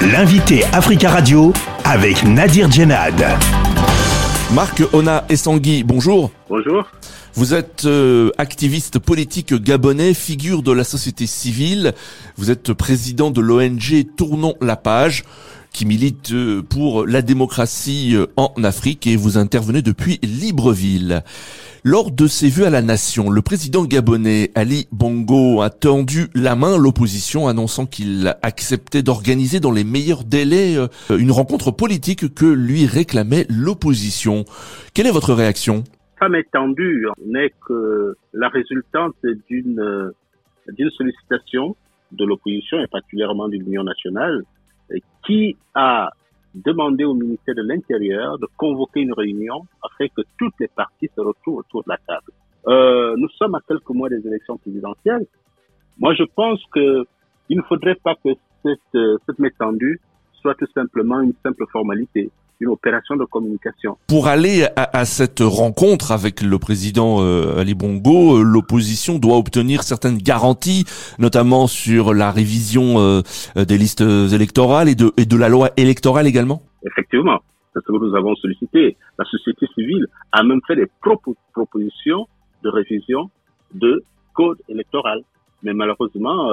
L'invité Africa Radio avec Nadir Djenad. Marc Ona Essangui, bonjour. Bonjour. Vous êtes euh, activiste politique gabonais, figure de la société civile. Vous êtes président de l'ONG Tournons la page qui milite euh, pour la démocratie euh, en Afrique et vous intervenez depuis Libreville. Lors de ses vues à la nation, le président gabonais Ali Bongo a tendu la main à l'opposition annonçant qu'il acceptait d'organiser dans les meilleurs délais euh, une rencontre politique que lui réclamait l'opposition. Quelle est votre réaction? Femme étendue n'est que la résultante d'une sollicitation de l'opposition et particulièrement de l'Union nationale qui a demandé au ministère de l'Intérieur de convoquer une réunion afin que toutes les parties se retrouvent autour de la table. Euh, nous sommes à quelques mois des élections présidentielles. Moi, je pense que il ne faudrait pas que cette, cette métendue soit tout simplement une simple formalité une opération de communication. Pour aller à, cette rencontre avec le président euh, Ali Bongo, euh, l'opposition doit obtenir certaines garanties, notamment sur la révision euh, des listes électorales et de, et de la loi électorale également Effectivement, c'est ce que nous avons sollicité. La société civile a même fait des propositions de révision de code électoral. Mais malheureusement,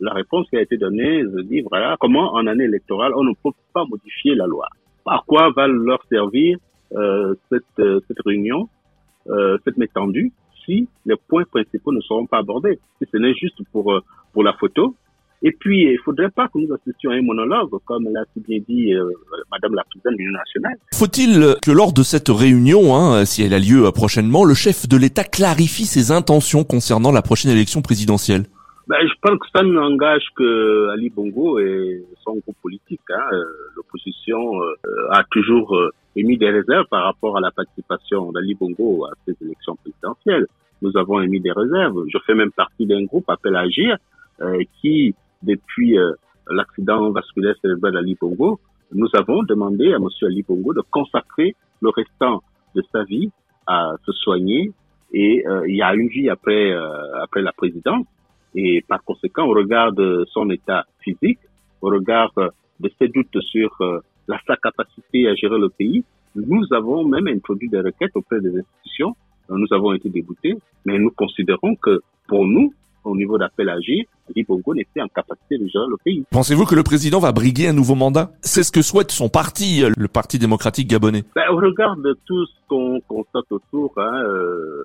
la réponse qui a été donnée, je dis, voilà, comment en année électorale, on ne peut pas modifier la loi à quoi va leur servir euh, cette, euh, cette réunion, euh, cette métendue, si les points principaux ne seront pas abordés, si ce n'est juste pour, euh, pour la photo. Et puis, il faudrait pas que nous assistions à un monologue, comme l'a si bien dit euh, Madame la Présidente de l'Union nationale. Faut-il que lors de cette réunion, hein, si elle a lieu prochainement, le chef de l'État clarifie ses intentions concernant la prochaine élection présidentielle? Ben, je pense que ça n'engage que Ali Bongo et son groupe politique. Hein. Euh, l'opposition euh, a toujours euh, émis des réserves par rapport à la participation d'Ali Bongo à ces élections présidentielles. Nous avons émis des réserves. Je fais même partie d'un groupe appelé Agir qui, depuis l'accident vasculaire cérébral d'Ali Bongo, nous avons demandé à M. Ali Bongo de consacrer le restant de sa vie à se soigner et il y a une vie après après la présidence et par conséquent, au regard de son état physique, au regard de ses doutes sur euh, la, sa capacité à gérer le pays, nous avons même introduit des requêtes auprès des institutions. Euh, nous avons été déboutés, mais nous considérons que pour nous, au niveau d'appel à agir, Ali Bongo n'était en capacité de gérer le pays. Pensez-vous que le président va briguer un nouveau mandat? C'est ce que souhaite son parti, le Parti démocratique gabonais. Ben, au regard de tout ce qu'on constate autour, hein, euh, euh,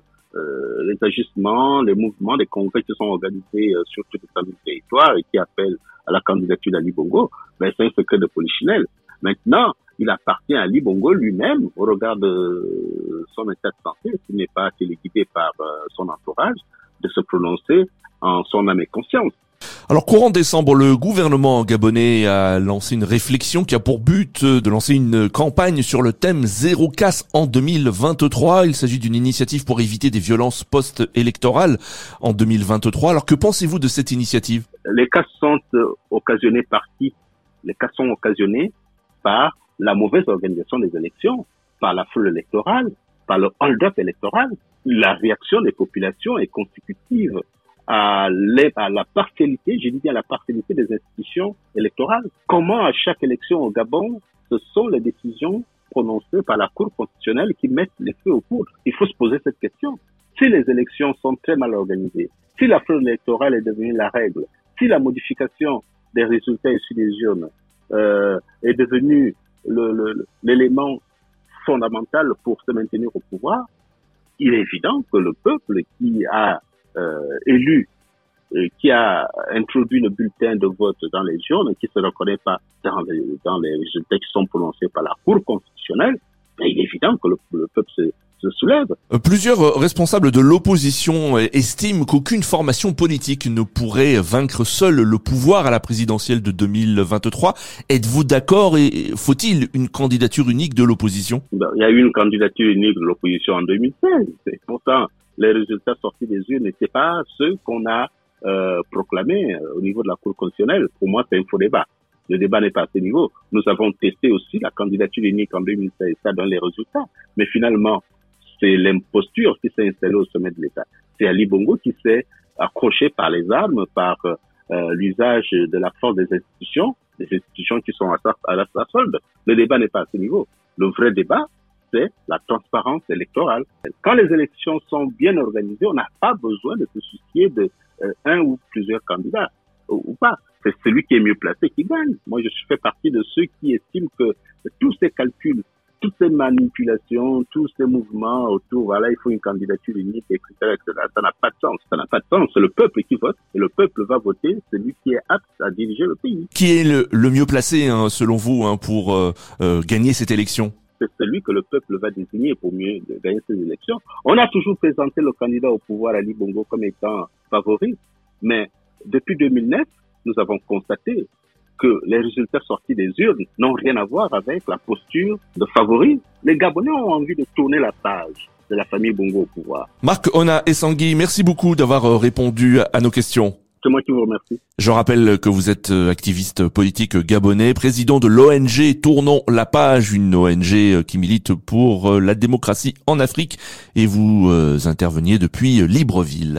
les ajustements, les mouvements, les congrès qui sont organisés euh, sur tout le territoire et qui appellent à la candidature d'Ali Bongo, ben, c'est un secret de polichinelle. Maintenant, il appartient à Ali Bongo lui-même, au regard de son état de santé, qui n'est pas téléguidé par euh, son entourage, de se prononcer en son âme et conscience. Alors courant décembre, le gouvernement gabonais a lancé une réflexion qui a pour but de lancer une campagne sur le thème zéro casse en 2023. Il s'agit d'une initiative pour éviter des violences post-électorales en 2023. Alors que pensez-vous de cette initiative? Les cas sont occasionnés par qui? Les cas sont occasionnés par la mauvaise organisation des élections, par la foule électorale, par le hold-up électoral. La réaction des populations est consécutive à, à la partialité, j'ai dit à la partialité des institutions électorales. Comment à chaque élection au Gabon, ce sont les décisions prononcées par la Cour constitutionnelle qui mettent les feux aux poudres Il faut se poser cette question. Si les élections sont très mal organisées, si la fraude électorale est devenue la règle, si la modification des résultats issus des urnes euh, est devenue l'élément le, fondamental pour se maintenir au pouvoir, il est évident que le peuple qui a élu qui a introduit le bulletin de vote dans les urnes, qui ne se reconnaît pas dans les, dans les résultats qui sont prononcés par la Cour constitutionnelle, il est évident que le, peuple se, se, soulève. Euh, plusieurs responsables de l'opposition estiment qu'aucune formation politique ne pourrait vaincre seule le pouvoir à la présidentielle de 2023. Êtes-vous d'accord et faut-il une candidature unique de l'opposition? Ben, Il y a eu une candidature unique de l'opposition en 2016. Pourtant, les résultats sortis des urnes n'étaient pas ceux qu'on a euh, proclamés euh, au niveau de la Cour constitutionnelle. Pour moi, c'est un faux débat. Le débat n'est pas à ce niveau. Nous avons testé aussi la candidature unique en 2016, ça donne les résultats. Mais finalement, c'est l'imposture qui s'est installée au sommet de l'État. C'est Ali Bongo qui s'est accroché par les armes, par euh, l'usage de la force des institutions des institutions qui sont à, à la solde. Le débat n'est pas à ce niveau. Le vrai débat, c'est la transparence électorale. Quand les élections sont bien organisées, on n'a pas besoin de se soucier de euh, un ou plusieurs candidats ou, pas. C'est celui qui est mieux placé qui gagne. Moi, je fais partie de ceux qui estiment que tous ces calculs, toutes ces manipulations, tous ces mouvements autour, voilà, il faut une candidature unique, etc., etc., ça n'a pas de sens. Ça n'a pas de sens. C'est le peuple qui vote et le peuple va voter celui qui est apte à diriger le pays. Qui est le, mieux placé, hein, selon vous, hein, pour euh, euh, gagner cette élection? C'est celui que le peuple va désigner pour mieux gagner ces élections. On a toujours présenté le candidat au pouvoir, Ali Bongo, comme étant favori, mais depuis 2009, nous avons constaté que les résultats sortis des urnes n'ont rien à voir avec la posture de favori. Les Gabonais ont envie de tourner la page de la famille Bongo au pouvoir. Marc Ona et Sangui, merci beaucoup d'avoir euh, répondu à nos questions. C'est moi qui vous remercie. Je rappelle que vous êtes euh, activiste politique gabonais, président de l'ONG Tournons la page, une ONG euh, qui milite pour la démocratie en Afrique et vous interveniez depuis Libreville.